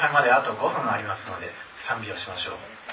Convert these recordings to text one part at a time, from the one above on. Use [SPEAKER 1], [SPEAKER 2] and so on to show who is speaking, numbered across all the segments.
[SPEAKER 1] 拝まであと5分ありますので賛美をしましょう。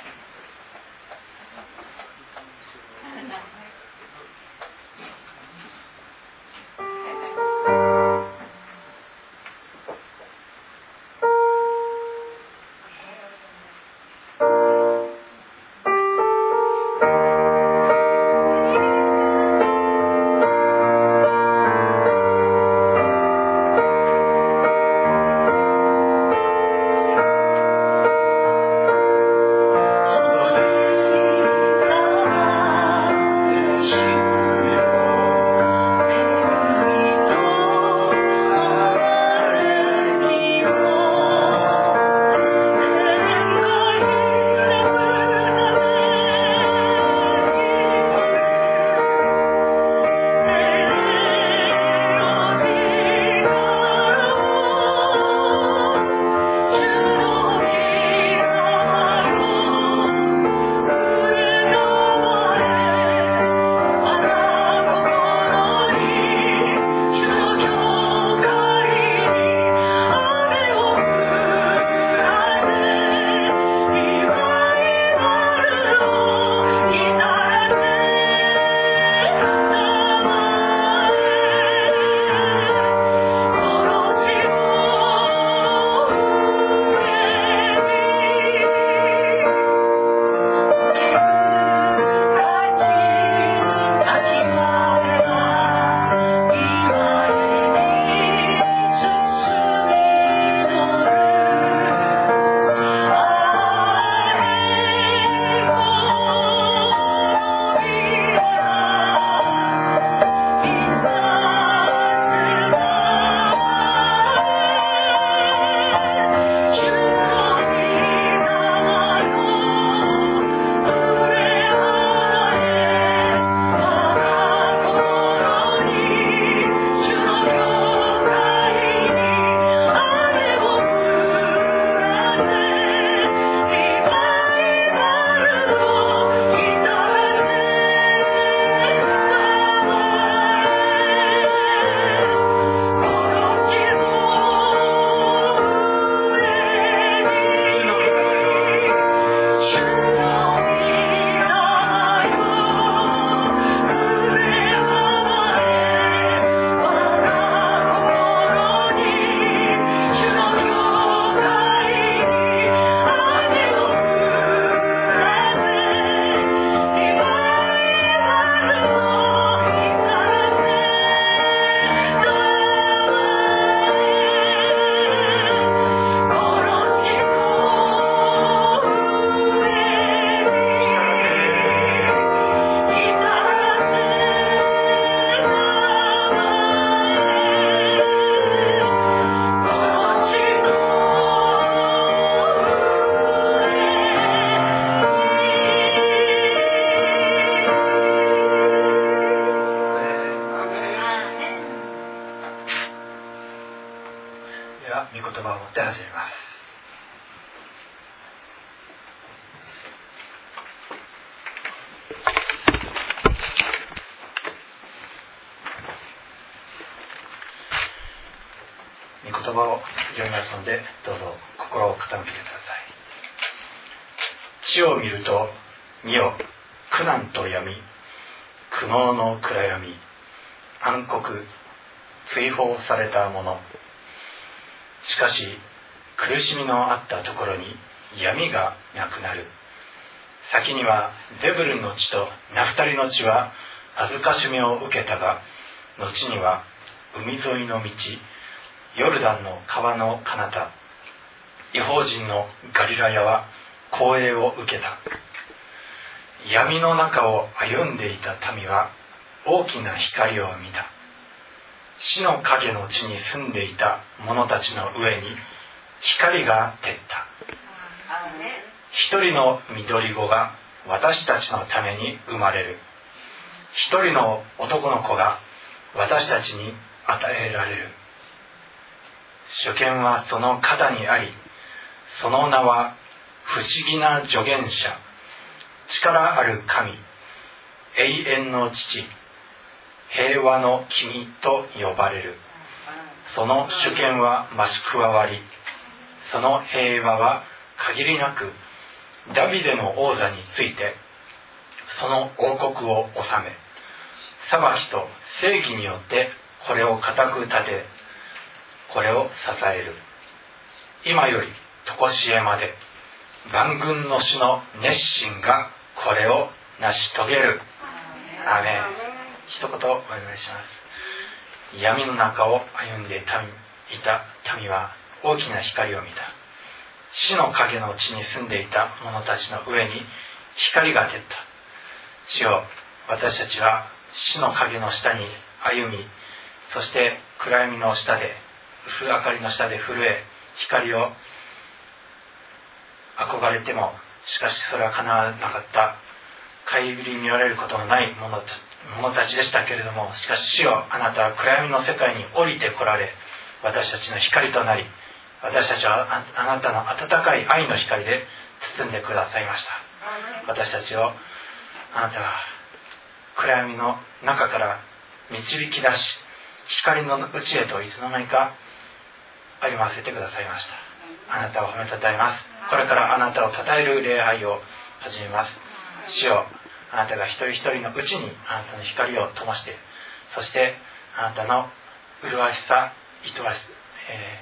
[SPEAKER 2] 葉を読みますのでどうぞ心を傾けてくだ
[SPEAKER 1] さ
[SPEAKER 2] い。地を見ると見よ苦難と闇苦悩の暗闇暗黒追放さ
[SPEAKER 1] れたもの。しかし苦しみのあったところに闇がなくなる。先にはゼブルンの地とナフタリの地は恥ずかしめを受けたが後には海沿いの道ヨルダンの川の彼方違法人のガリラヤは光栄を受けた。闇の中を歩んでいた民は大きな光を見た。死の影の地に住んでいた者たちの上に光が照った。一人の緑子が私たちのために生まれる。一人の男の子が私たちに与えられる。主権はその肩にありその名は不思議な助言者力ある神永遠の父平和の君と呼ばれる。その主権は増し加わりその平和は限りなくダビデの王座についてその王国を治め裁きと正義によってこれを固く立てこれを支える。今より常しえまで万軍の主の熱心がこれを成し遂げる。アメン。一言お願いします。闇の中を歩んでいた民は大きな光を見た。死の影の地に住んでいた者たちの上に光が照った。主よ私たちは死の影の下に歩みそして暗闇の下で明かりの下で震え光を憧れてもしかしそれは叶わなかった。顧みられることのない者たちでしたけれどもしかし主よあなたは暗闇の世界に降りてこられ私たちの光となり私たちはあなたの温かい愛の光で包んでくださいました。私たちをあなたは暗闇の中から導き出し光の内へといつの間にか歩ませてくださいました。あなたを褒めたたえます。これからあなたを称える礼拝を始めます。主よあなたが一人一人のうちにあなたの光を灯してそしてあなたの麗しさ愛わし、え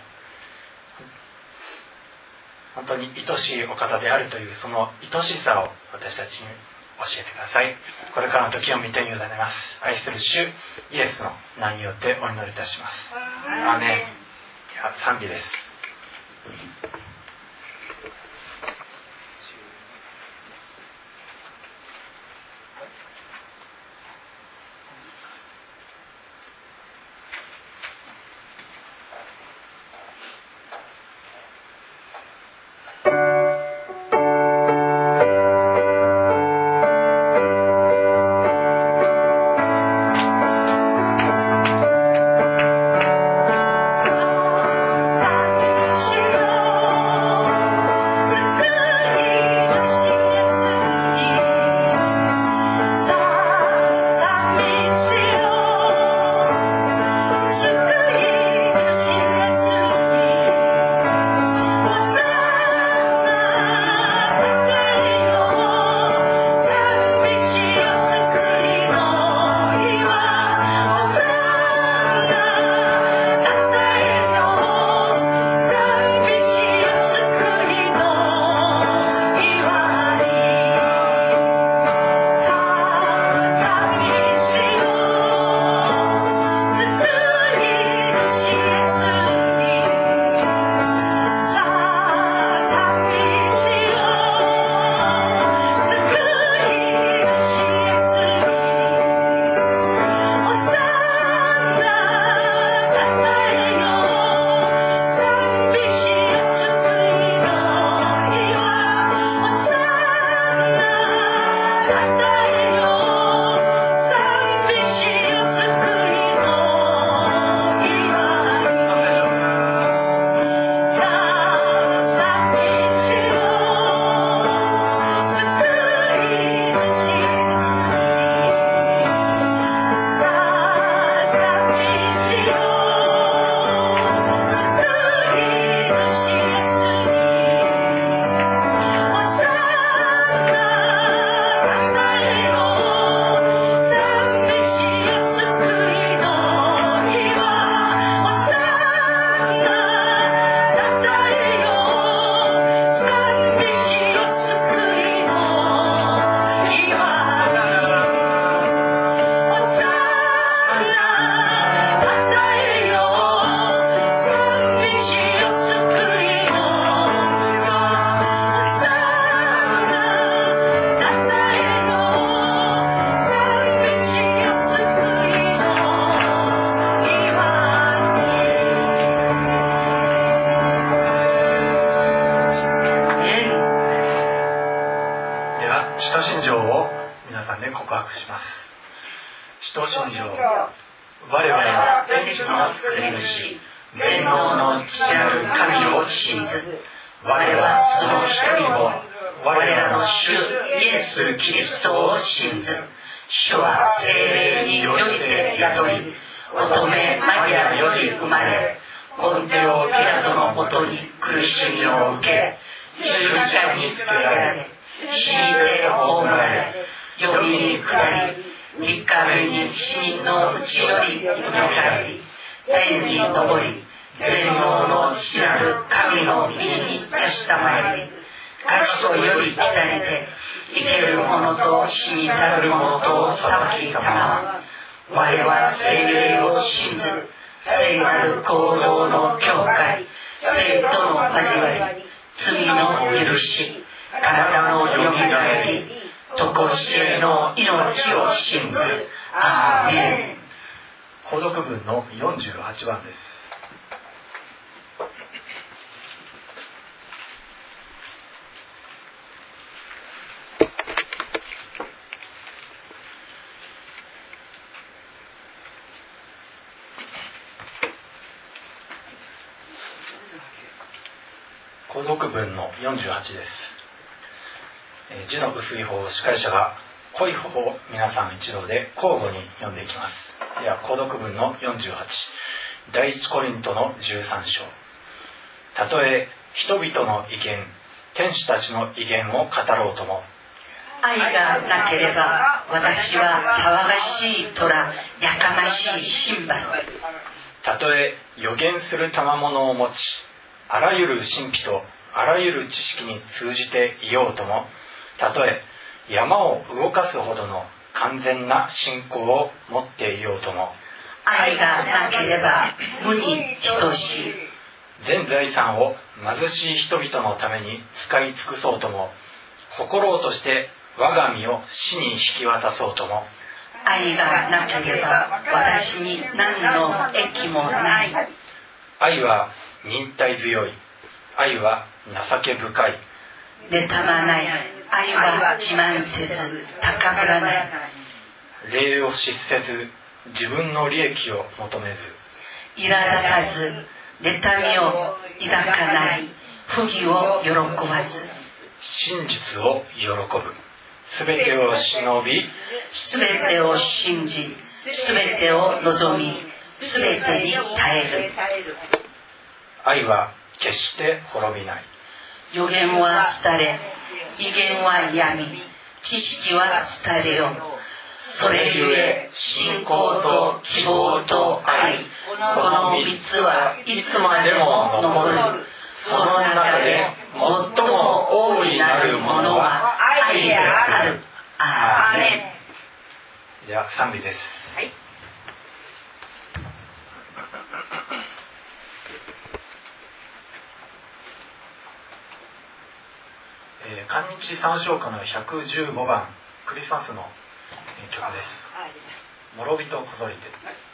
[SPEAKER 1] ー、本当に愛しいお方であるというその愛しさを私たちに教えてください。これからの時を見て委ねます。愛する主イエスの名によってお祈りいたします。アメン賛美です。
[SPEAKER 2] 読文の48です、えー字の薄い方を司会者が濃い方を皆さん一同で交互に読んでいきます。では購読文の48第一コリントの13章。たとえ人々の威厳天使たちの威厳を語ろうとも
[SPEAKER 1] 愛がなければ私は騒がしい虎やかましいシンバル
[SPEAKER 2] たとえ予言する賜物を持ちあらゆる神秘とあらゆる知識に通じていようともたとえ山を動かすほどの完全な信仰を持っていようとも
[SPEAKER 1] 愛がなければ無に等しい。
[SPEAKER 2] 全財産を貧しい人々のために使い尽くそうとも心をとして我が身を死に引き渡そうとも
[SPEAKER 1] 愛がなければ私に何の益もない。
[SPEAKER 2] 愛は忍耐強い。愛は情け深い。
[SPEAKER 1] 妬まない。愛は自慢せず高ぶらない。
[SPEAKER 2] 礼を失せず自分の利益を求めず。
[SPEAKER 1] 苛立たず。妬みを抱かない。不義を喜ばず。
[SPEAKER 2] 真実を喜ぶ。全てを忍び
[SPEAKER 1] 全てを信じ全てを望み全てに耐える。
[SPEAKER 2] 愛は決して滅びない
[SPEAKER 1] 予言は廃れ威厳は闇知識は廃れよ。それゆえ信仰と希望と愛この三つはいつまでも残る。その中で最も大いなるものは愛である。アーメン。
[SPEAKER 2] では賛美です。
[SPEAKER 1] はい
[SPEAKER 2] えー、韓日三唱歌の115番クリスマスのえー曲です「諸人こぞりて」「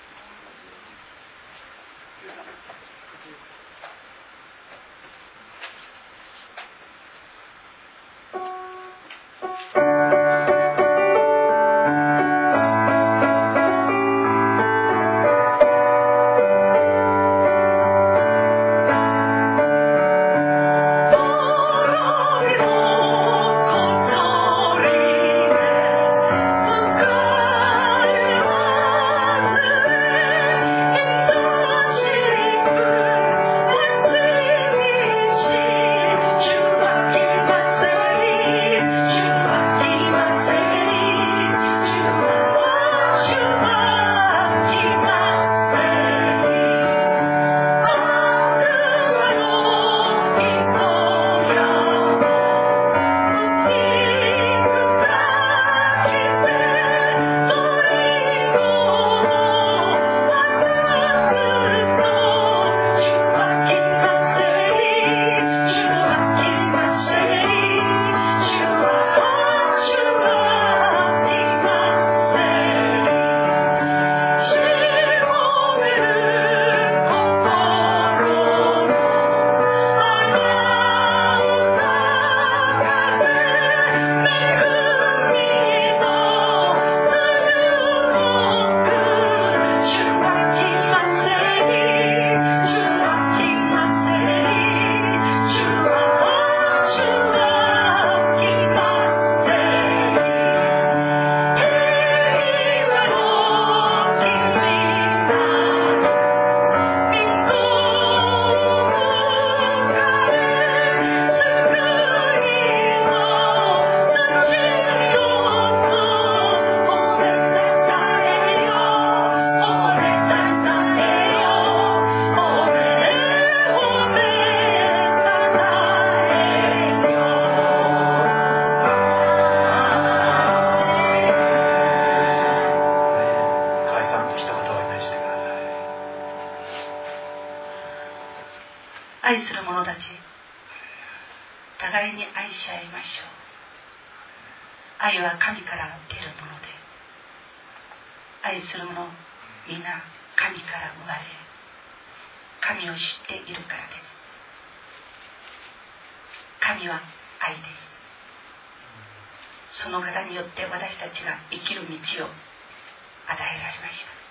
[SPEAKER 1] ちが生きる道を与えられました。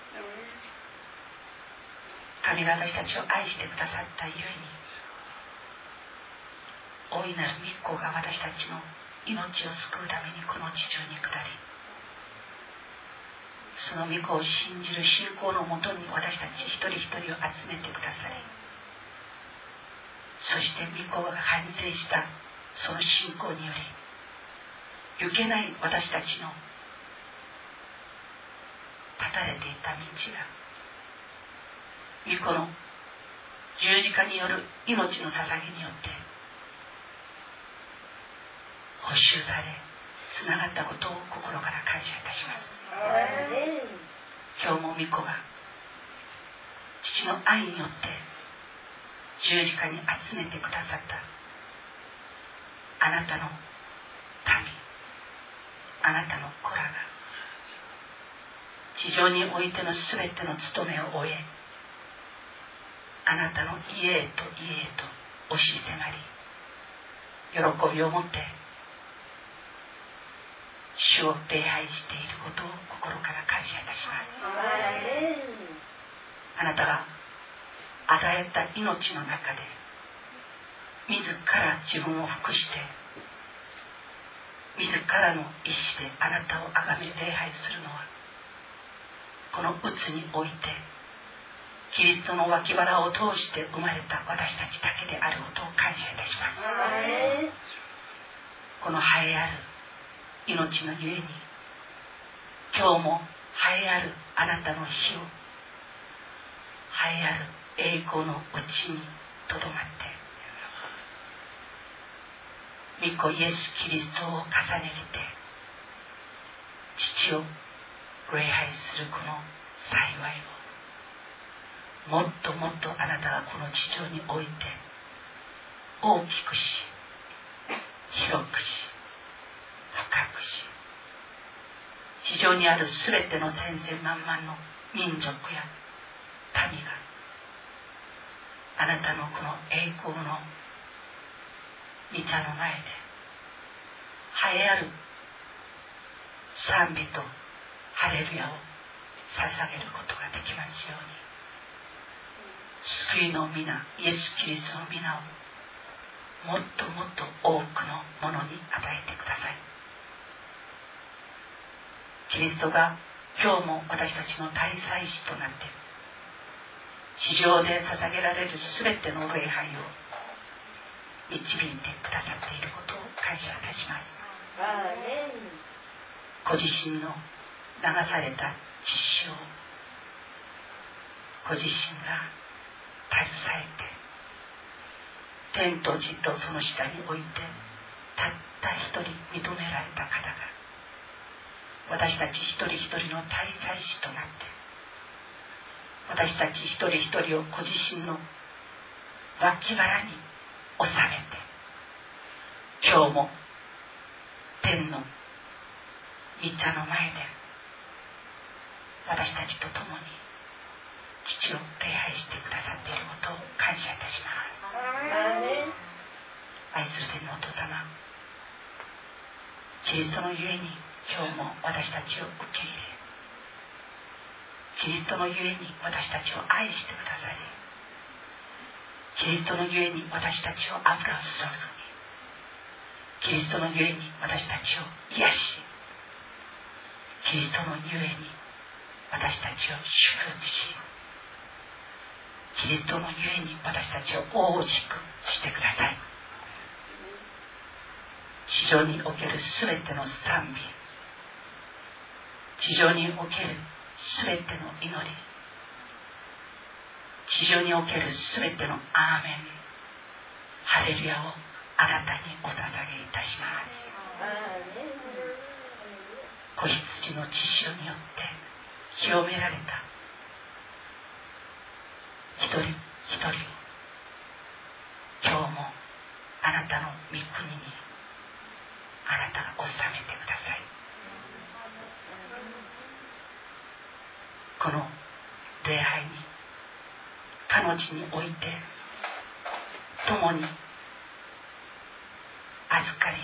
[SPEAKER 1] 神が私たちを愛してくださったゆえに大いなる御子が私たちの命を救うためにこの地上に下りその御子を信じる信仰のもとに私たち一人一人を集めてくださりそして御子が完成したその信仰により行けない私たちの立たれていた道が御子の十字架による命の捧げによって補修されつながったことを心から感謝いたします。今日も御子が父の愛によって十字架に集めてくださったあなたの民あなたの子らが地上においての全ての務めを終えあなたの家へと家へと押し迫り喜びを持って主を礼拝していることを心から感謝いたします。あなたが与えた命の中で自ら自分を服して自らの意志であなたを崇め礼拝するのはこのうつにおいてキリストの脇腹を通して生まれた私たちだけであることを感謝いたします。この栄えある命のゆえに今日も栄えあるあなたの火を栄えある栄光のうちにとどまって御子イエス・キリストを重ねて父を礼拝するこの幸いをもっともっとあなたがこの地上において大きくし広くし深くし地上にある全ての千千万万の民族や民があなたのこの栄光の御茶の前で栄えある賛美とハレルヤを捧げることができますように。救いの皆イエス・キリストの皆をもっともっと多くのものに与えてください。キリストが今日も私たちの大祭司となって地上で捧げられる全ての礼拝を導いてくださっていることを感謝いたします。ご自身の流された血潮ご自身が携えて天と地とその下に置いてたった一人認められた方が私たち一人一人の大祭司となって私たち一人一人をご自身の脇腹に収めて今日も天の御茶の前で私たちと共に父を礼拝してくださっていることを感謝いたします。愛する天のお父様キリストのゆえに今日も私たちを受け入れキリストのゆえに私たちを愛してくださりキリストのゆえに私たちを油を注ぎキリストのゆえに私たちを癒しキリストのゆえに私たちを祝福しキリストのゆえに私たちを大きくしてください。地上における全ての賛美。地上における全ての祈り。地上における全てのアーメン。ハレルヤをあなたにお捧げいたします。子羊の血潮によって清められた。一人一人。を今日もあなたの御国にあなたが治めてください。この礼拝に彼女において共に預かり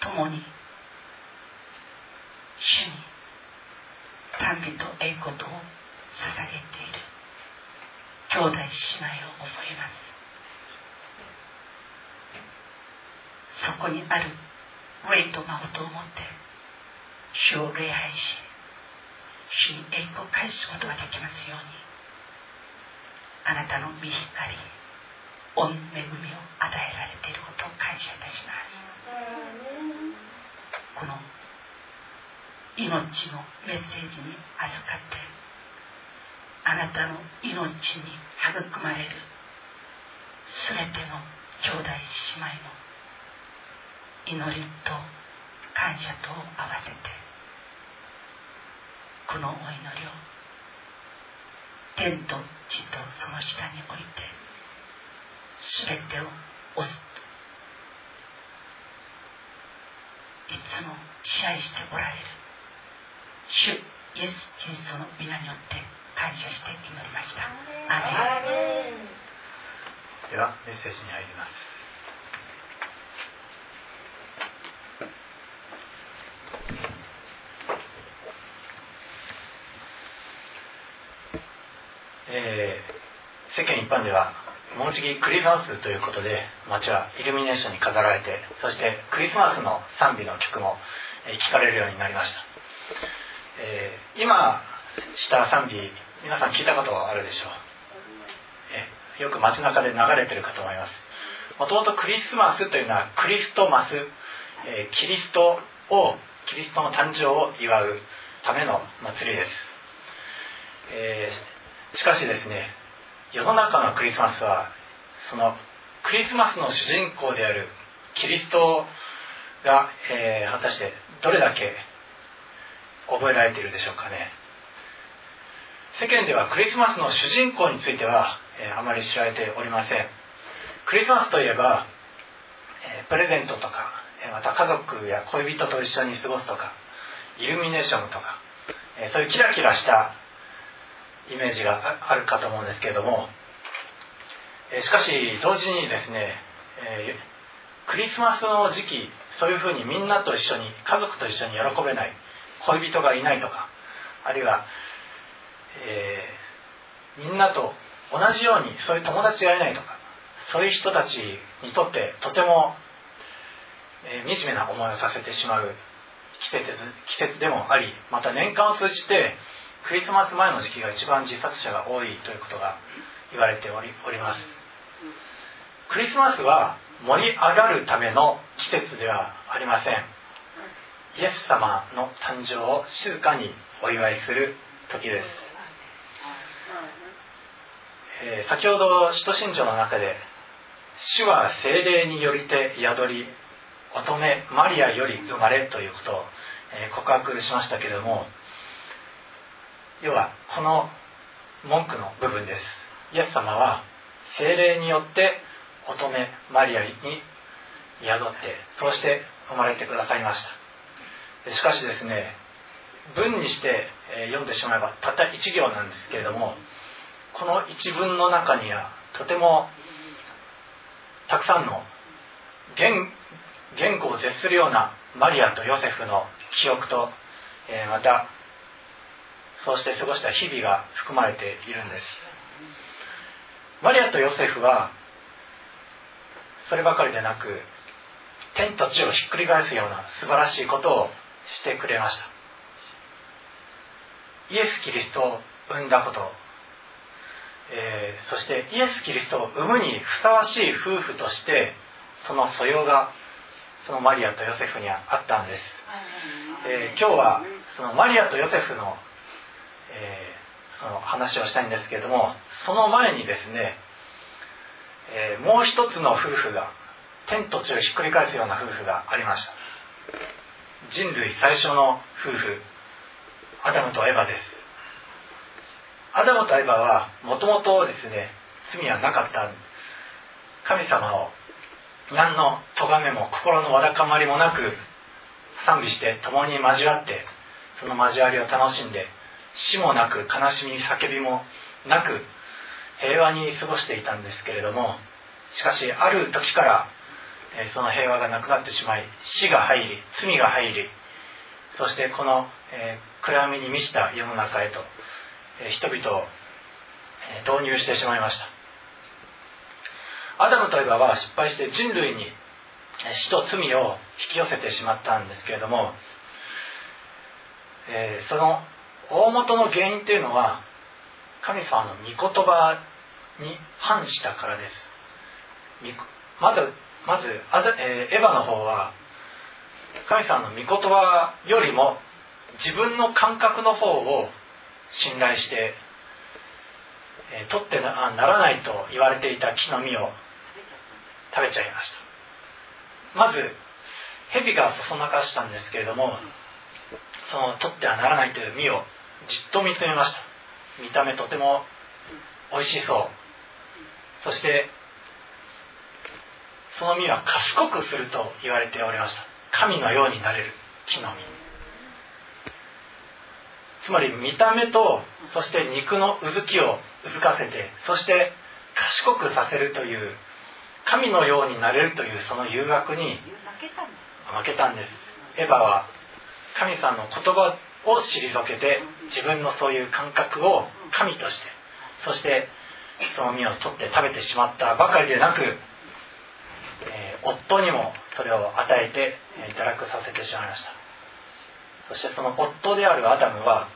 [SPEAKER 1] 共に主に賛美と栄光とを捧げている。兄弟姉妹を覚えます。そこにある霊と誠を持って主を礼拝し主に栄光を返すことができますようにあなたの御光御恵みを与えられていることを感謝いたします。この命のメッセージに預かってあなたの命に育まれる全ての兄弟姉妹の祈りと感謝とを合わせてこのお祈りを天と地とその下において全てを押すいつも支配しておられる主イエス・キリストの皆によって感謝して祈りました。アメン。
[SPEAKER 2] ではメッセージに入ります。えー、世間一般ではもうじきクリスマスということで街はイルミネーションに飾られてそしてクリスマスの賛美の曲も聴かれるようになりました、えー、今した賛美皆さん聞いたことあるでしょう、えよく街中で流れてるかと思います。もともとクリスマスというのはクリストマス、えー、キリストをキリストの誕生を祝うための祭りです、えー、しかしですね世の中のクリスマスはそのクリスマスの主人公であるキリストが、えー、果たしてどれだけ覚えられているでしょうかね。世間ではクリスマスの主人公については、え、あまり知られておりません。クリスマスといえば、プレゼントとかまた家族や恋人と一緒に過ごすとかイルミネーションとかそういうキラキラしたイメージがあるかと思うんですけれどもしかし同時にですねクリスマスの時期そういうふうにみんなと一緒に家族と一緒に喜べない。恋人がいないとかあるいは、えー、みんなと同じようにそういう友達がいないとかそういう人たちにとってとてもえー、惨めな思いをさせてしまう季節季節でもありまた年間を通じてクリスマス前の時期が一番自殺者が多いということが言われておりおります。クリスマスは盛り上がるための季節ではありません。イエス様の誕生を静かにお祝いする時です、えー、先ほど使徒信条の中で主は精霊によりて宿り乙女マリアより生まれということを告白しましたけれども要はこの文句の部分です。イエス様は精霊によって乙女マリアに宿ってそうして生まれてくださいました。しかしですね文にして読んでしまえばたった1行なんですけれどもこの一文の中にはとてもたくさんの言語を絶するようなマリアとヨセフの記憶と、え、またそうして過ごした日々が含まれているんです。マリアとヨセフはそればかりでなく天と地をひっくり返すような素晴らしいことをしてくれました。イエス・キリストを生んだこと、えー、そしてイエス・キリストを生むにふさわしい夫婦としてその素養がそのマリアとヨセフにはあったんです、えー、今日はそのマリアとヨセフの,、えー、その話をしたいんですけれどもその前にですね、えー、もう一つの夫婦が天と地をひっくり返すような夫婦がありました人類最初の夫婦アダムとエバです。アダムとエバはもともとですね罪はなかった神様を何の咎めも心のわだかまりもなく賛美して共に交わってその交わりを楽しんで死もなく悲しみ叫びもなく平和に過ごしていたんですけれどもしかしある時からその平和がなくなってしまい死が入り罪が入りそしてこの、暗闇に満ちた世の中へと、人々を、導入してしまいました。アダムとエバは失敗して人類に死と罪を引き寄せてしまったんですけれども、その大元の原因というのは神様の御言葉に反したからです。まずまず、エヴァの方は神様の御言葉よりも自分の感覚の方を信頼して、取ってならないと言われていた木の実を食べちゃいました。まず蛇がそそなかしたんですけれどもその取ってはならないという実をじっと見つめました。見た目とても美味しそう。そしてその実は賢くすると言われておりました。神のようになれる。木の実。つまり見た目とそして肉のうずきをうずかせてそして賢くさせるという神のようになれるというその誘惑に負けたんです。エヴァは神さんの言葉を退けて自分のそういう感覚を神としてそしてその実を取って食べてしまったばかりでなく、夫にもそれを与えていただくさせてしまいました。そしてその夫であるアダムは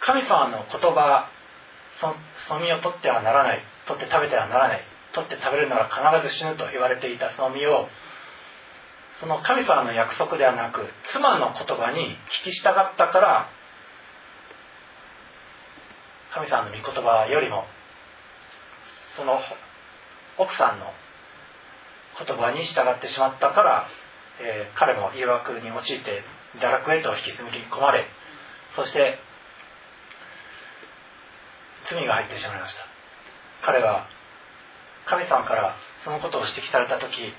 [SPEAKER 2] 神様の言葉その実を取ってはならない取って食べてはならない取って食べるなら必ず死ぬと言われていたその実をその神様の約束ではなく妻の言葉に聞き従ったから神様の御言葉よりもその奥さんの言葉に従ってしまったから、えー、彼も誘惑に陥って堕落へと引きずり込まれそして罪が入ってしまいました。彼は神様からそのことを指摘された時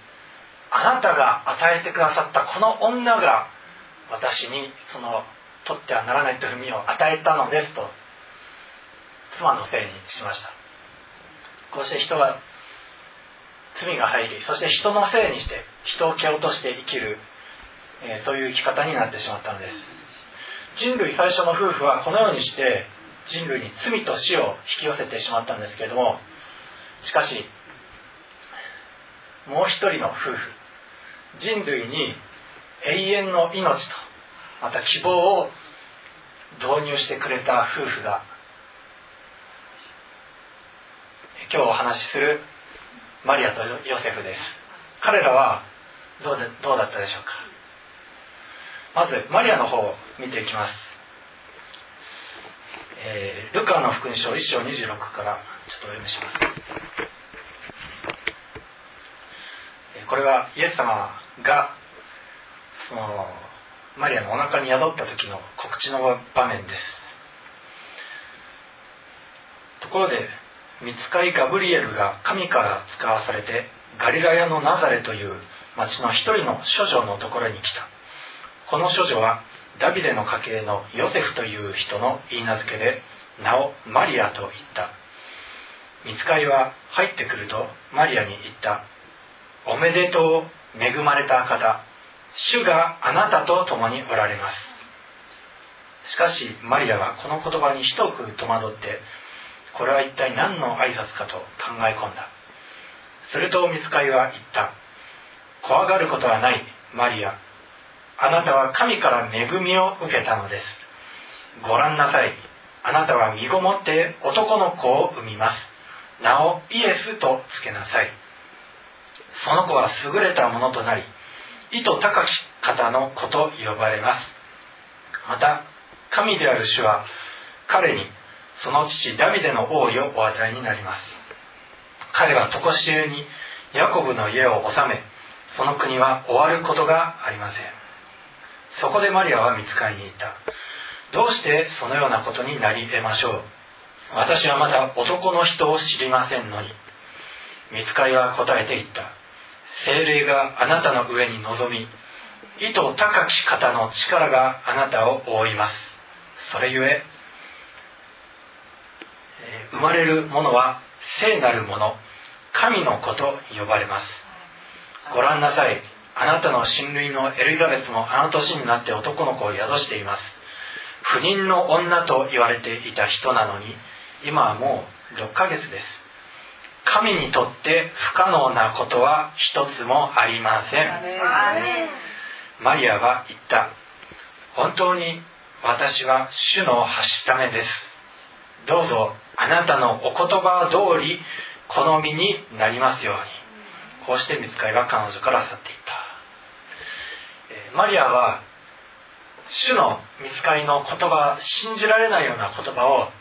[SPEAKER 2] あなたが与えてくださったこの女が私にその取ってはならないという意味を与えたのですと妻のせいにしました。こうして人は罪が入りそして人のせいにして人を蹴落として生きる、えー、そういう生き方になってしまったのです。人類最初の夫婦はこのようにして人類に罪と死を引き寄せてしまったんですけれどもしかしもう一人の夫婦人類に永遠の命とまた希望を導入してくれた夫婦が今日お話しするマリアとヨセフです。彼らはどうでどうだったでしょうか？まずマリアの方を見ていきます、えー、ルカの福音書1章26からちょっとお読みします。これはイエス様がそのマリアのお腹に宿った時の告知の場面です。ところで見つかいガブリエルが神から使わされてガリラヤのナザレという町の一人の処女のところに来た。この処女はダビデの家系のヨセフという人の言い名付けで名をマリアと言った。見つかいは入ってくるとマリアに言った。おめでとう恵まれた方。主があなたと共におられます。しかしマリアはこの言葉に一く戸惑ってこれは一体何の挨拶かと考え込んだ。すると見つかりは言った。怖がることはないマリア。あなたは神から恵みを受けたのです。ご覧なさい。あなたは身ごもって男の子を産みます。名をイエスとつけなさい。その子は優れたものとなり意図高き方の子と呼ばれます。また神である主は彼にその父ダビデの王位をお与えになります。彼は常しえにヤコブの家を治めその国は終わることがありません。そこでマリアは見つかりに行った。どうしてそのようなことになり得ましょう。私はまだ男の人を知りませんのに。見つかりは答えて言った。精霊があなたの上に臨み意図高き方の力があなたを覆います。それゆえ生まれるものは聖なるもの神の子と呼ばれます。ご覧なさい。あなたの親類のエリザベスもあの年になって男の子を宿しています。不妊の女と言われていた人なのに今はもう6ヶ月です。神にとって不可能なことは一つもありません。マリアは言った。本当に私は主のはしためです。どうぞあなたのお言葉通り好みになりますように。こうして見つかりは彼女から去っていった。マリアは主の見つかりの言葉信じられないような言葉を、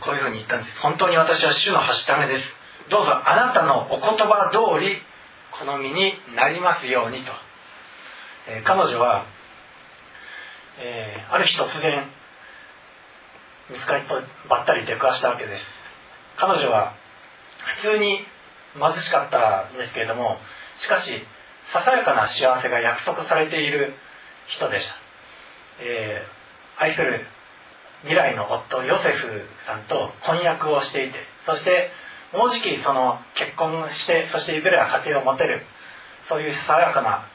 [SPEAKER 2] こういうふうに言ったんです。本当に私は主のはしためです。どうぞあなたのお言葉通り好みになりますようにと、え、彼女は、え、ある日突然見つかりばったり出くわしたわけです。彼女は普通に貧しかったんですけれどもしかしささやかな幸せが約束されている人でした、えー、愛する未来の夫ヨセフさんと婚約をしていてそしてもうじきその結婚してそしていずれは家庭を持てるそういうささやかな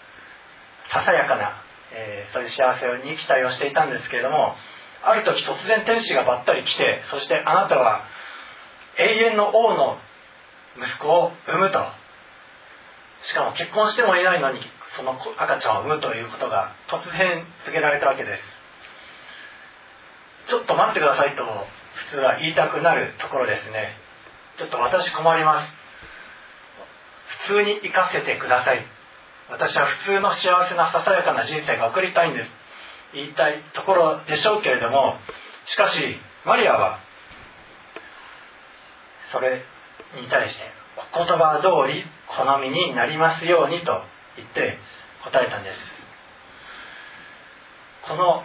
[SPEAKER 2] ささやかな、えー、そういう幸せに期待をしていたんですけれどもある時突然天使がばったり来てそしてあなたは永遠の王の息子を産むと。しかも結婚してもいないのにその赤ちゃんを産むということが突然告げられたわけです。ちょっと待ってくださいと普通は言いたくなるところですね。ちょっと私困ります。普通に生かせてください。私は普通の幸せなささやかな人生が送りたいんです。言いたいところでしょうけれどもしかしマリアはそれに対してお言葉通り好みになりますようにと言って答えたんです。この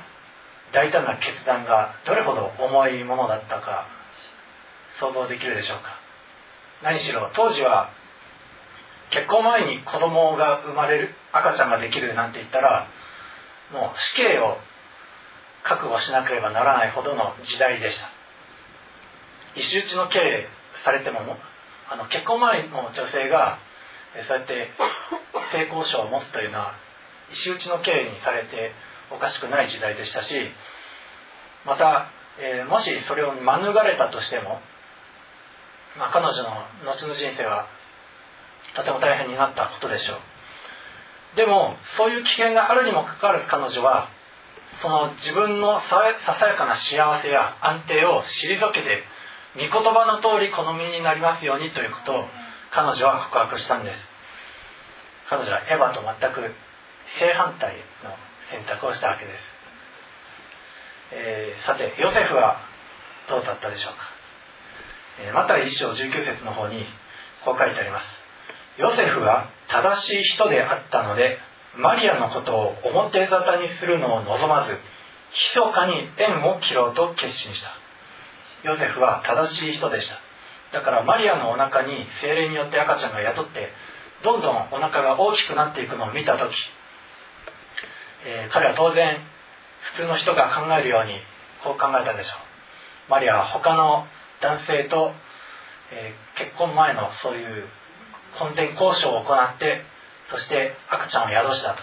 [SPEAKER 2] 大胆な決断がどれほど重いものだったか想像できるでしょうか。何しろ当時は結婚前に子供が生まれる赤ちゃんができるなんて言ったらもう死刑を覚悟しなければならないほどの時代でした。石打ちの刑されてもあの結婚前の女性がそうやって性交渉を持つというのは石打ちの刑にされておかしくない時代でしたしまた、えー、もしそれを免れたとしても、まあ、彼女の後の人生はとても大変になったことでしょう。でもそういう危険があるにもかかわらず彼女はその自分のささやかな幸せや安定を退けて御言葉の通り好みになりますようにということを彼女は告白したんです。彼女はエヴァと全く正反対の選択をしたわけです、えー、さてヨセフはどうだったでしょうか、えー、マタイ1章19節の方にこう書いてあります。ヨセフは正しい人であったのでマリアのことを表沙汰にするのを望まず密かに縁を切ろうと決心した。ヨセフは正しい人でした。だからマリアのお腹に精霊によって赤ちゃんが宿ってどんどんお腹が大きくなっていくのを見た時えー、彼は当然普通の人が考えるようにこう考えたでしょう。マリアは他の男性と、えー、結婚前のそういう婚前交渉を行ってそして赤ちゃんを宿したと。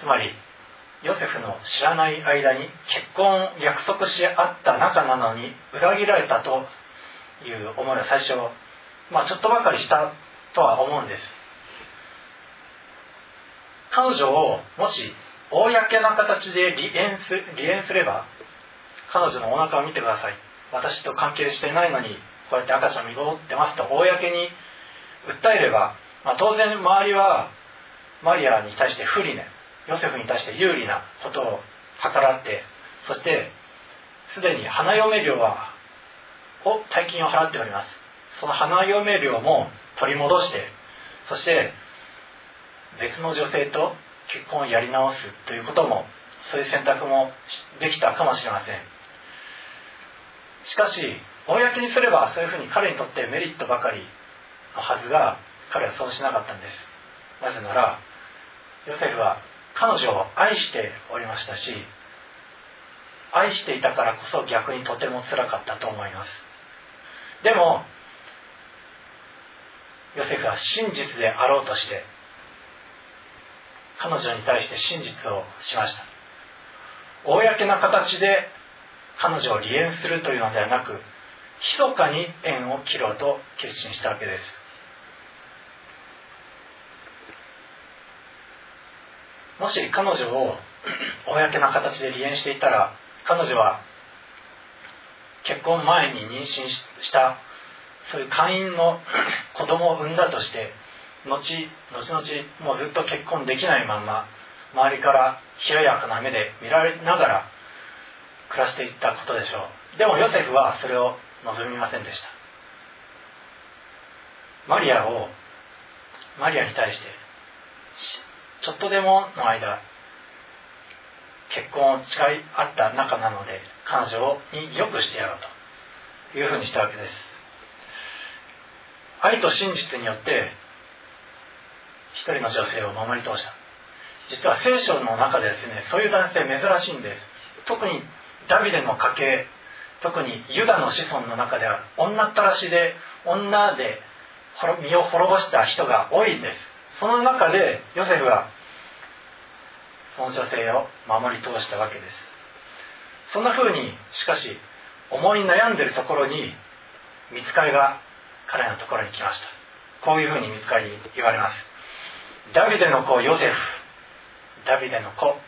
[SPEAKER 2] つまりヨセフの知らない間に結婚を約束し合った仲なのに裏切られたという思いは最初まあちょっとばかりしたとは思うんです。彼女をもし公な形で離縁す離縁すれば彼女のお腹を見てください。私と関係してないのにこうやって赤ちゃん身ごってますと公に訴えれば、まあ、当然周りはマリアに対して不利ねヨセフに対して有利なことを計らってそしてすでに花嫁料はを大金を払っております。その花嫁料も取り戻してそして別の女性と結婚をやり直すということもそういう選択もできたかもしれません。しかし公にすればそういうふうに彼にとってメリットばかりのはずが彼はそうしなかったんです。なぜならヨセフは彼女を愛しておりましたし愛していたからこそ逆にとてもつらかったと思います。でもヨセフは真実であろうとして彼女に対して真実をしました。公な形で彼女を離縁するというのではなく密かに縁を切ろうと決心したわけです。もし彼女を公な形で離縁していたら彼女は結婚前に妊娠したそういう会員の子供を産んだとして後々もうずっと結婚できないまま周りから冷ややかな目で見られながら暮らしていったことでしょう。でもヨセフはそれを望みませんでした。マリアをマリアに対してちょっとでもの間結婚を誓い合った仲なので彼女に良くしてやろうというふうにしたわけです。愛と真実によって一人の女性を守り通した。実は聖書の中でですねそういう男性珍しいんです。特にダビデの家系特にユダの子孫の中では女ったらしで女で身を滅ぼした人が多いんです。その中でヨセフはその女性を守り通したわけです。そんな風にしかし思い悩んでるところに見つかりが彼のところに来ました。こういう風に見つかり言われます。ダビデの子ヨセフ。ダビデの子ヨセ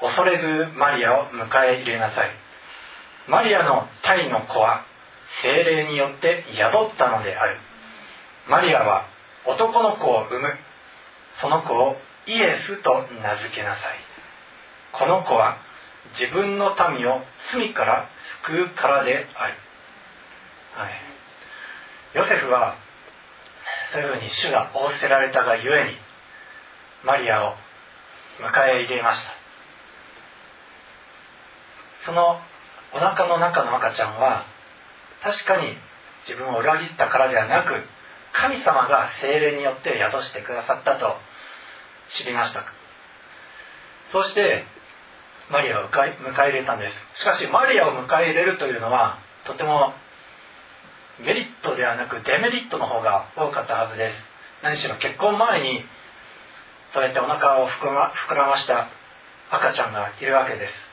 [SPEAKER 2] フ。恐れずマリアを迎え入れなさい。マリアの胎の子は精霊によって宿ったのである。マリアは男の子を産む。その子をイエスと名付けなさい。この子は自分の民を罪から救うからである、はい、ヨセフはそういうふうに主が仰せられたがゆえにマリアを迎え入れました。そのお腹の中の赤ちゃんは確かに自分を裏切ったからではなく神様が精霊によって宿してくださったと知りました。そしてマリアを迎え入れたんです。しかしマリアを迎え入れるというのはとてもメリットではなくデメリットの方が多かったはずです。何しろ結婚前にそうやってお腹を膨らました赤ちゃんがいるわけです。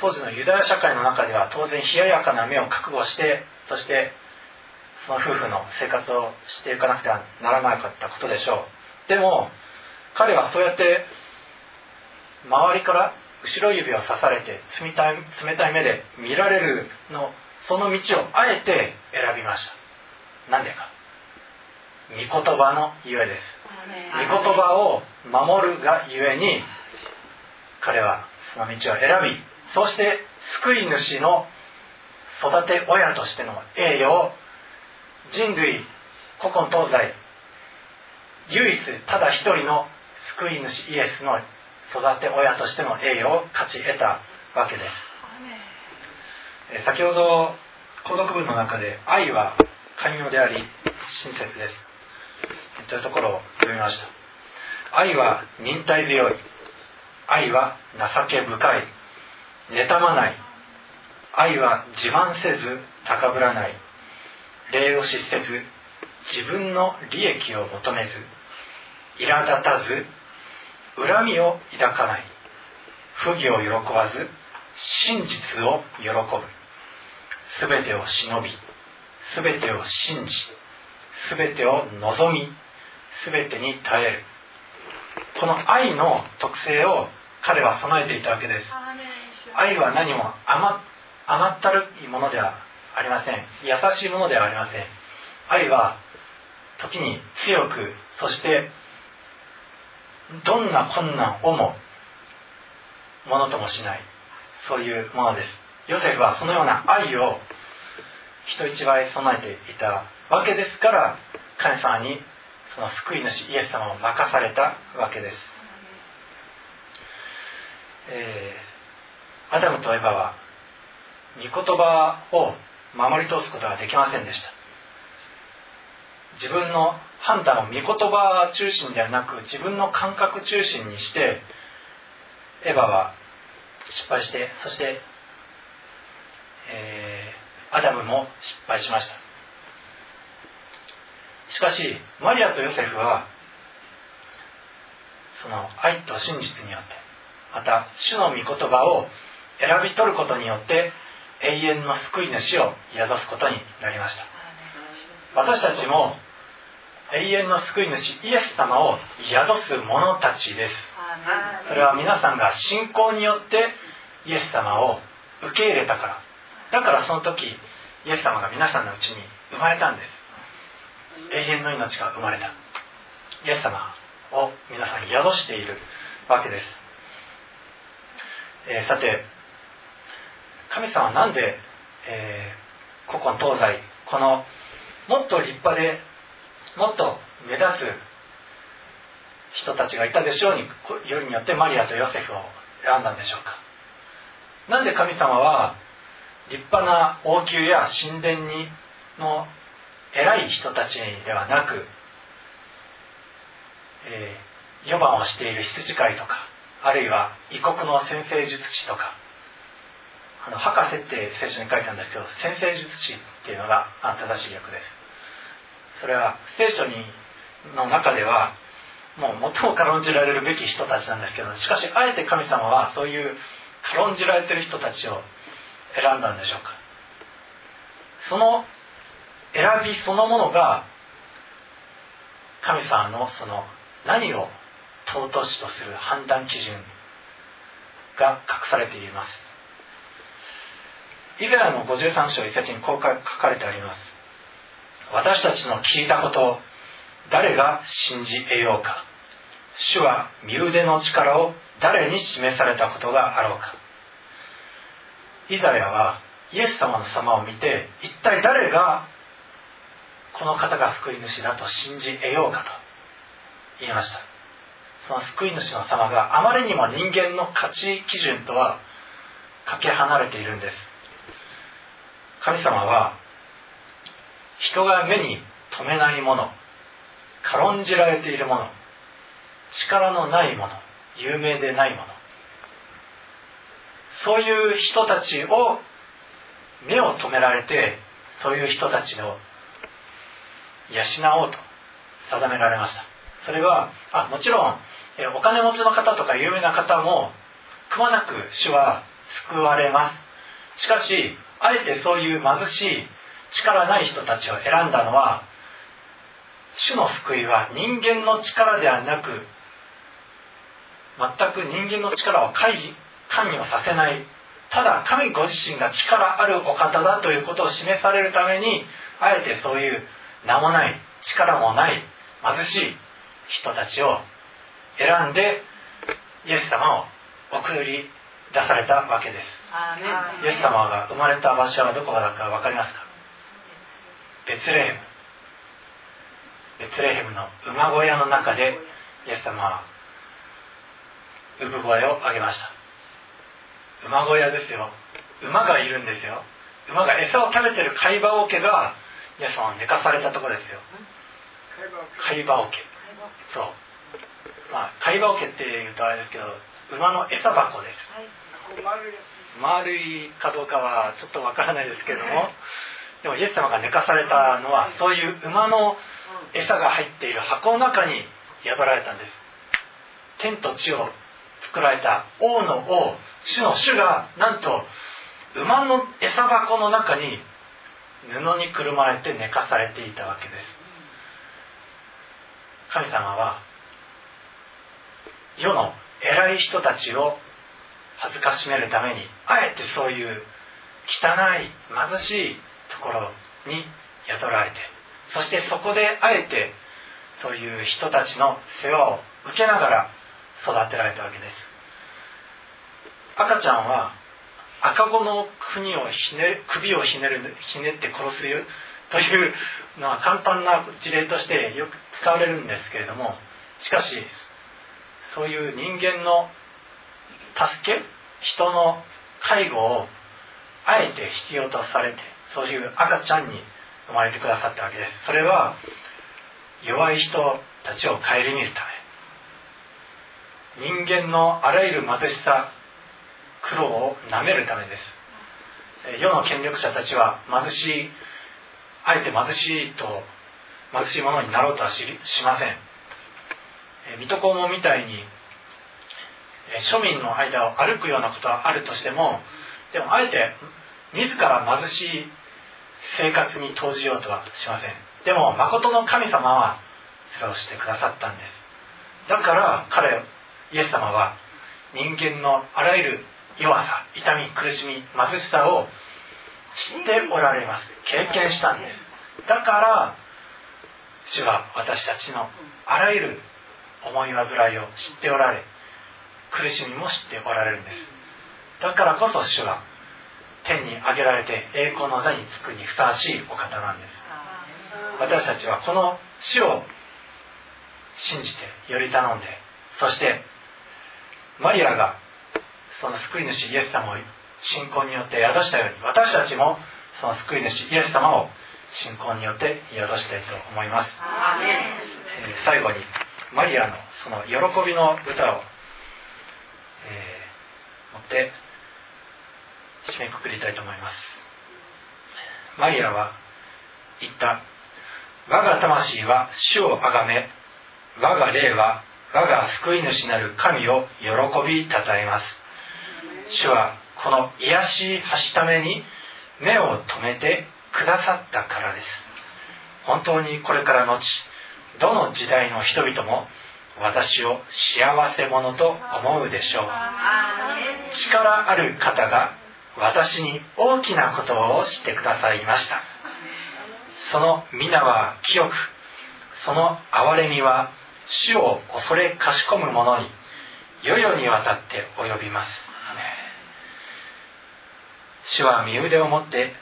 [SPEAKER 2] 当時のユダヤ社会の中では当然冷ややかな目を覚悟してそしてその夫婦の生活をしていかなくてはならなかったことでしょう。でも彼はそうやって周りから後ろ指を刺されて冷たい冷たい目で見られるのその道をあえて選びました。何でか。御言葉のゆえです。御言葉を守るがゆえに彼はその道を選びそして救い主の育て親としての栄誉を人類古今東西唯一ただ一人の救い主イエスの育て親としての栄誉を勝ち得たわけです。先ほど購読文の中で「愛は寛容であり親切です」というところを読みました。愛は忍耐強い。愛は情け深い。妬まない。愛は自慢せず高ぶらない。礼を失せず自分の利益を求めず苛立たず恨みを抱かない。不義を喜ばず真実を喜ぶ。全てを忍び全てを信じ全てを望み全てに耐える。この愛の特性を彼は備えていたわけです。愛は何も甘ったるいものではありません。優しいものではありません。愛は時に強くそしてどんな困難をもものともしない。そういうものです。ヨセフはそのような愛を人一倍備えていたわけですから神様にその救い主イエス様を任されたわけです、えー、アダムとエバは御言葉を守り通すことができませんでした。自分の判断を御言葉中心ではなく自分の感覚中心にしてエヴァは失敗してそして、えー、アダムも失敗しました。しかしマリアとヨセフはその愛と真実によってまた主の御言葉を選び取ることによって永遠の救い主を宿すことになりました。私たちも永遠の救い主イエス様を宿す者たちです。それは皆さんが信仰によってイエス様を受け入れたから。だからその時イエス様が皆さんのうちに生まれたんです。永遠の命が生まれた。イエス様を皆さんに宿しているわけです、えー、さて神様は何で、えー、古今東西このもっと立派でもっと目立つ人たちがいたでしょうによりによってマリアとヨセフを選んだんでしょうか。なんで神様は立派な王宮や神殿にの偉い人たちではなく、えー、4番をしている羊飼いとかあるいは異国の先生術師とかあの博士って聖書に書いたんですけど先生術師っていうのが正しい訳です。それは聖書にの中ではもう最も軽んじられるべき人たちなんですけどしかしあえて神様はそういう軽んじられてる人たちを選んだんでしょうか。その選びそのものが神様のその何を尊しとする判断基準が隠されています。イザヤの53章一節にこう書かれてあります。私たちの聞いたことを誰が信じ得ようか。主は身腕の力を誰に示されたことがあろうか。イザヤはイエス様の様を見て一体誰がこの方が救い主だと信じ得ようかと言いました。その救い主の様があまりにも人間の価値基準とはかけ離れているんです。神様は人が目に留めないもの軽んじられているもの力のないもの有名でないものそういう人たちを目を留められてそういう人たちを養おうと定められました。それはあもちろんお金持ちの方とか有名な方もくまなく主は救われます。しかしあえてそういう貧しい力ない人たちを選んだのは主の救いは人間の力ではなく全く人間の力を関与させないただ神ご自身が力あるお方だということを示されるためにあえてそういう名もない力もない貧しい人たちを選んでイエス様を送り出されたわけです。イエス様が生まれた場所はどこだか分かりますか？ベツレヘム。ベツレヘムの馬小屋の中でイエス様は産声を上げました。馬小屋ですよ。馬がいるんですよ。馬が餌を食べてる貝羽桶がイエス様は寝かされたとこですよ。貝羽桶。そう。まあ貝羽桶っていうとあれですけど馬の餌箱です。丸いかどうかはちょっとわからないですけれども。でもイエス様が寝かされたのはそういう馬の餌が入っている箱の中に破られたんです。天と地を作られた王の王主の主がなんと馬の餌箱の中に布にくるまれて寝かされていたわけです。神様は世の偉い人たちを恥ずかしめるためにあえてそういう汚い貧しいところに宿られてそしてそこであえてそういう人たちの世話を受けながら育てられたわけです。赤ちゃんは赤子の国をひね首をひねるひねって殺すというのは簡単な事例としてよく使われるんですけれどもしかしそういう人間の助け人の介護をあえて必要とされてそういう赤ちゃんに生まれてくださったわけです。それは弱い人たちを顧みるため。人間のあらゆる貧しさ苦労をなめるためです。世の権力者たちは貧しいあえて貧しいと貧しいものになろうとはしません。水戸黄門みたいに庶民の間を歩くようなことはあるとしてもでもあえて自ら貧しい生活に投じようとはしません。でも誠の神様はそれをしてくださったんです。だから彼イエス様は人間のあらゆる弱さ痛み苦しみ貧しさを知っておられます。経験したんです。だから主は私たちのあらゆる思い煩いを知っておられ苦しみも知っておられるんです。だからこそ主は天に上げられて栄光の座につくにふさわしいお方なんです。私たちはこの死を信じてより頼んでそしてマリアがその救い主イエス様を信仰によって宿したように私たちもその救い主イエス様を信仰によって宿したいと思います、えー、最後にマリアのその喜びの歌を、えー、持って締めくくりたいと思います。マリアは言った我が魂は主をあがめ我が霊は我が救い主なる神を喜びたたえます。主はこの癒しい橋ために目を留めてくださったからです。本当にこれからのちどの時代の人々も私を幸せ者と思うでしょう。力ある方が私に大きなことをしてくださいました。その皆は清くその憐れみは主を恐れかしこむ者に世々にわたって及びます。主は身腕を持って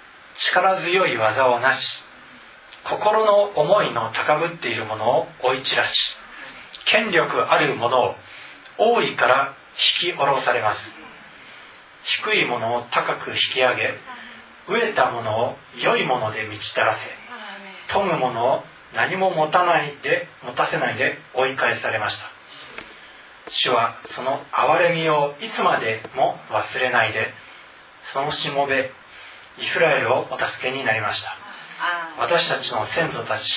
[SPEAKER 2] 力強い技をなし心の思いの高ぶっているものを追い散らし権力あるものを大いから引き下ろされます。低いものを高く引き上げ飢えたものを良いもので満ちたらせ富むものを何も持たないで持たせないで追い返されました。主はその憐れみをいつまでも忘れないでそのしもべイスラエルをお助けになりました。私たちの先祖たち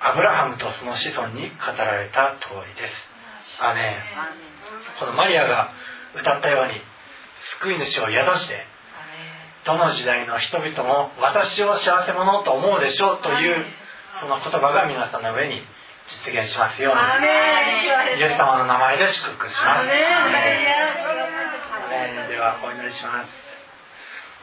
[SPEAKER 2] アブラハムとその子孫に語られた通りです。アメン。このマリアが歌ったように救い主を宿してどの時代の人々も私を幸せ者と思うでしょうというその言葉が皆さんの上に実現しますようにイエス様の名前で祝福します。ではお祈りします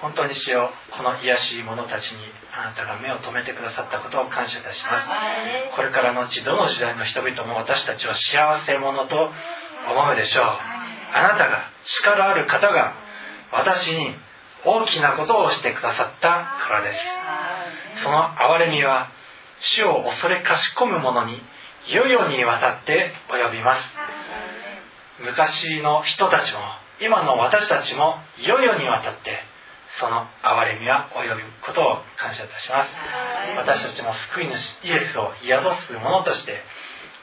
[SPEAKER 2] 本当に主よこの癒しい者たちにあなたが目を留めてくださったことを感謝いたします。これからのうちどの時代の人々も私たちを幸せ者と思うでしょう。あなたが力ある方が私に大きなことをしてくださったからです。その憐れみは主を恐れかしこむ者に世々にわたって及びます。昔の人たちも今の私たちも世々にわたってその憐れみは及ぶことを感謝いたします。私たちも救い主イエスを宿す者として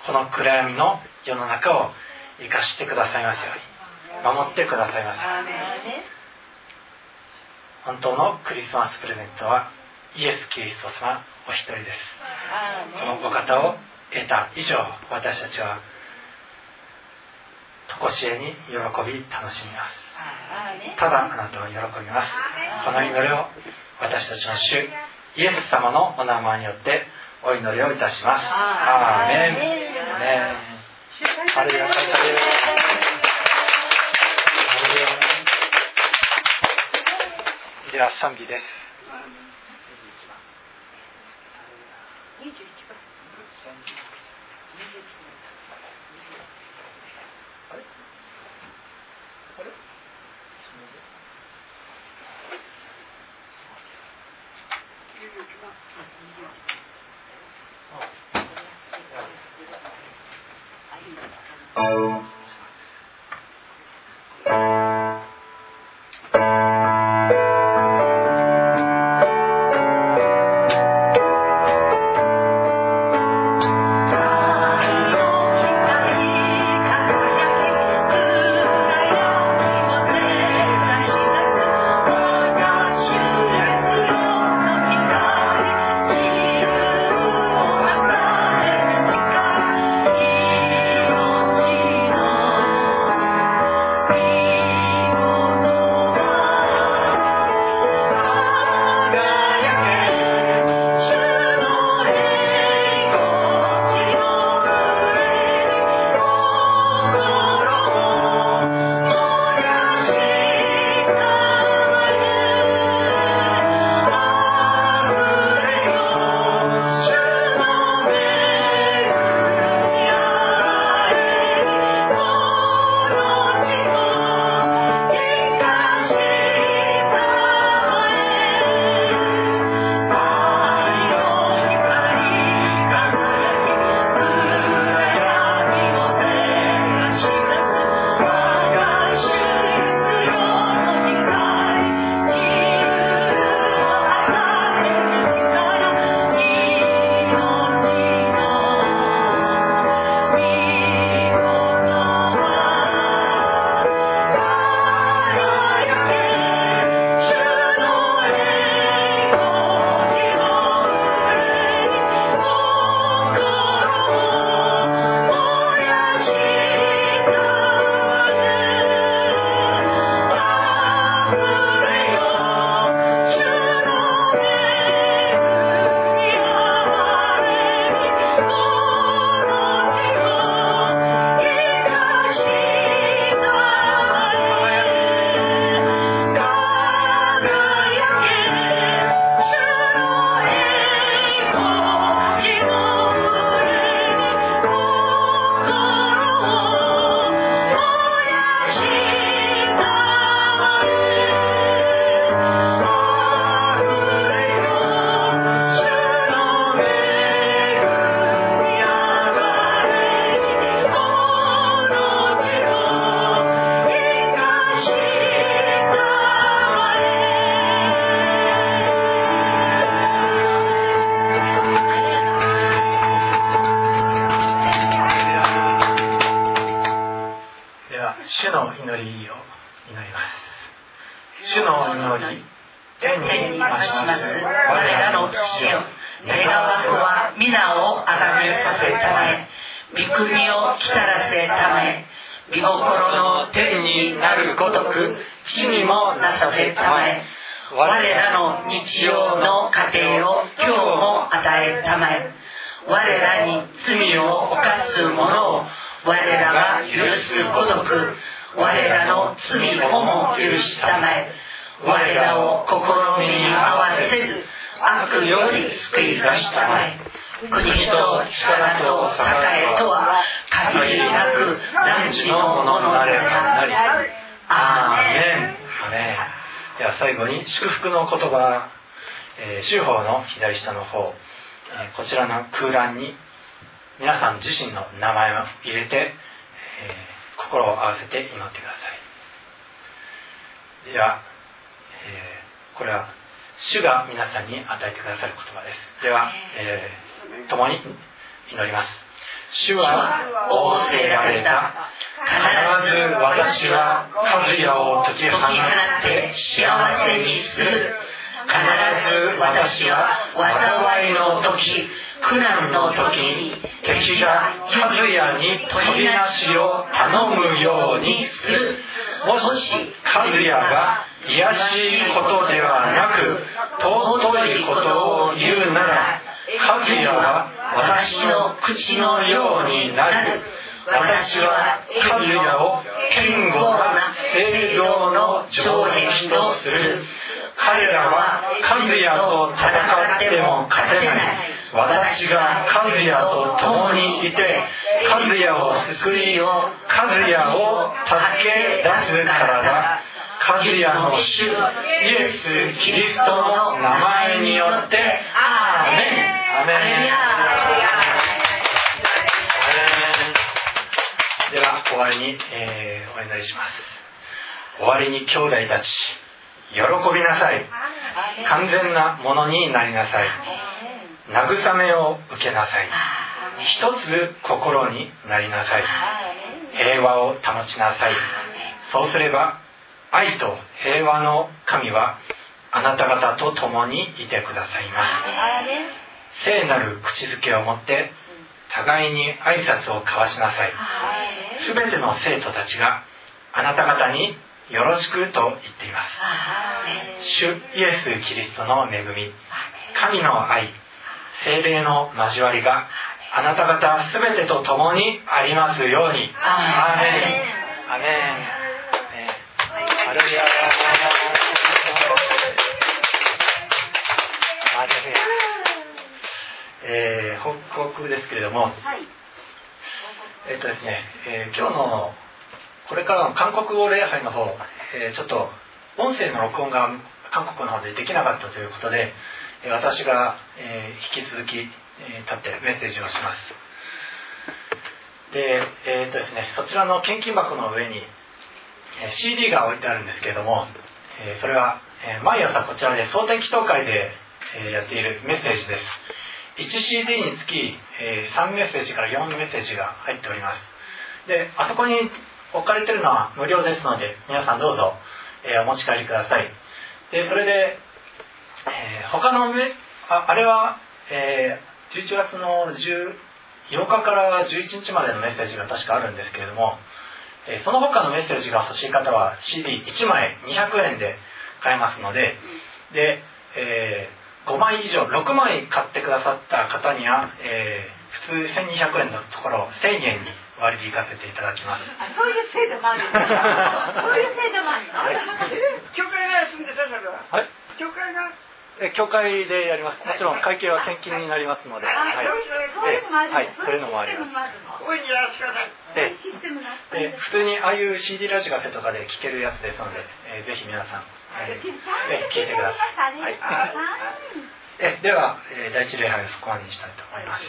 [SPEAKER 2] この暗闇の世の中を生かしてくださいますように。守ってくださいます本当のクリスマスプレゼントはイエス・キリスト様お一人です。このお方を得た以上私たちは常しえに喜び楽しみますただあなたを喜びます。この祈りを私たちの主イエス様のお名前によってお祈りをいたします。アーメン。ねハレルヤ。感謝ですでは賛美ですの方、こちらの空欄に皆さん自身の名前を入れて、え心を合わせて祈ってください。では、えこれは主が皆さんに与えてくださる言葉です。では、えー共に祈ります。主は仰せられた。必ず私は和也を解き放っ
[SPEAKER 1] て幸せにする。必ず私は災いの時苦難の時に敵が
[SPEAKER 2] 和也に飛びなしを頼むように
[SPEAKER 1] する
[SPEAKER 2] もし和也が卑しいことではなく尊いことを言うなら和也は私の口のようになる私は和也を堅固な聖堂の城壁とする彼らは和也と戦っても勝てない私が和也と共にいて和也を救い和也を助け出すからだ。和也の主イエス・キリストの名前によってアーメン。アメン。では終わりに、えーお祈りします終わりに兄弟たち喜びなさい。完全なものになりなさい。慰めを受けなさい。一つ心になりなさい。平和を保ちなさい。そうすれば愛と平和の神はあなた方と共にいてくださいます。聖なる口づけを持って互いに挨拶を交わしなさい。すべての生徒たちがあなた方によろしくと言っています。主イエス・キリストの恵み神の愛精霊の交わりがあなた方すべてと共にありますように。アーメン。アーメン。えーハレルヤハレルヤえー報告ですけれども、えっとですね、えー今日のこれからの韓国語礼拝の方、えーちょっと音声の録音が韓国の方でできなかったということで、え私が、えー引き続き、え立ってメッセージをします。で、えーっとですね、そちらの献金箱の上に、え CD が置いてあるんですけれども、えそれは、え毎朝こちらで総天祈祷会で、えやっているメッセージです。1 CD につき、え3メッセージから4メッセージが入っておりますであそこに置かれてるのは無料ですので皆さんどうぞ、えーお持ち帰りください。でそれで、えー他のメああれは、えー11月の18日から11日までのメッセージが確かあるんですけれども、その他のメッセージが欲しい方は CD1 枚200円で買えますのでで、え5枚以上6枚買ってくださった方には、えー普通1200円のところを1000円に割り引かせていただきます。
[SPEAKER 3] あそういう制度もある。そういう制度もある 教会が休んでたそれは。
[SPEAKER 2] はい。
[SPEAKER 3] 教会が。
[SPEAKER 2] え教会でやります。もちろん会計は献金になりますので、
[SPEAKER 3] あ、
[SPEAKER 2] はい。
[SPEAKER 3] そうい。うそういうのもあるの。
[SPEAKER 2] はい。そういうのもあります
[SPEAKER 3] いにやらせてください。
[SPEAKER 2] で
[SPEAKER 3] システムがあったん
[SPEAKER 2] で
[SPEAKER 3] です。
[SPEAKER 2] 普通にああいう CD ラジカセとかで聴けるやつですので、えーぜひ皆さん、えーぜひ聴い。てください、はい、
[SPEAKER 3] はい。
[SPEAKER 2] えでは、えー第一礼拝をそこまでにしたいと思います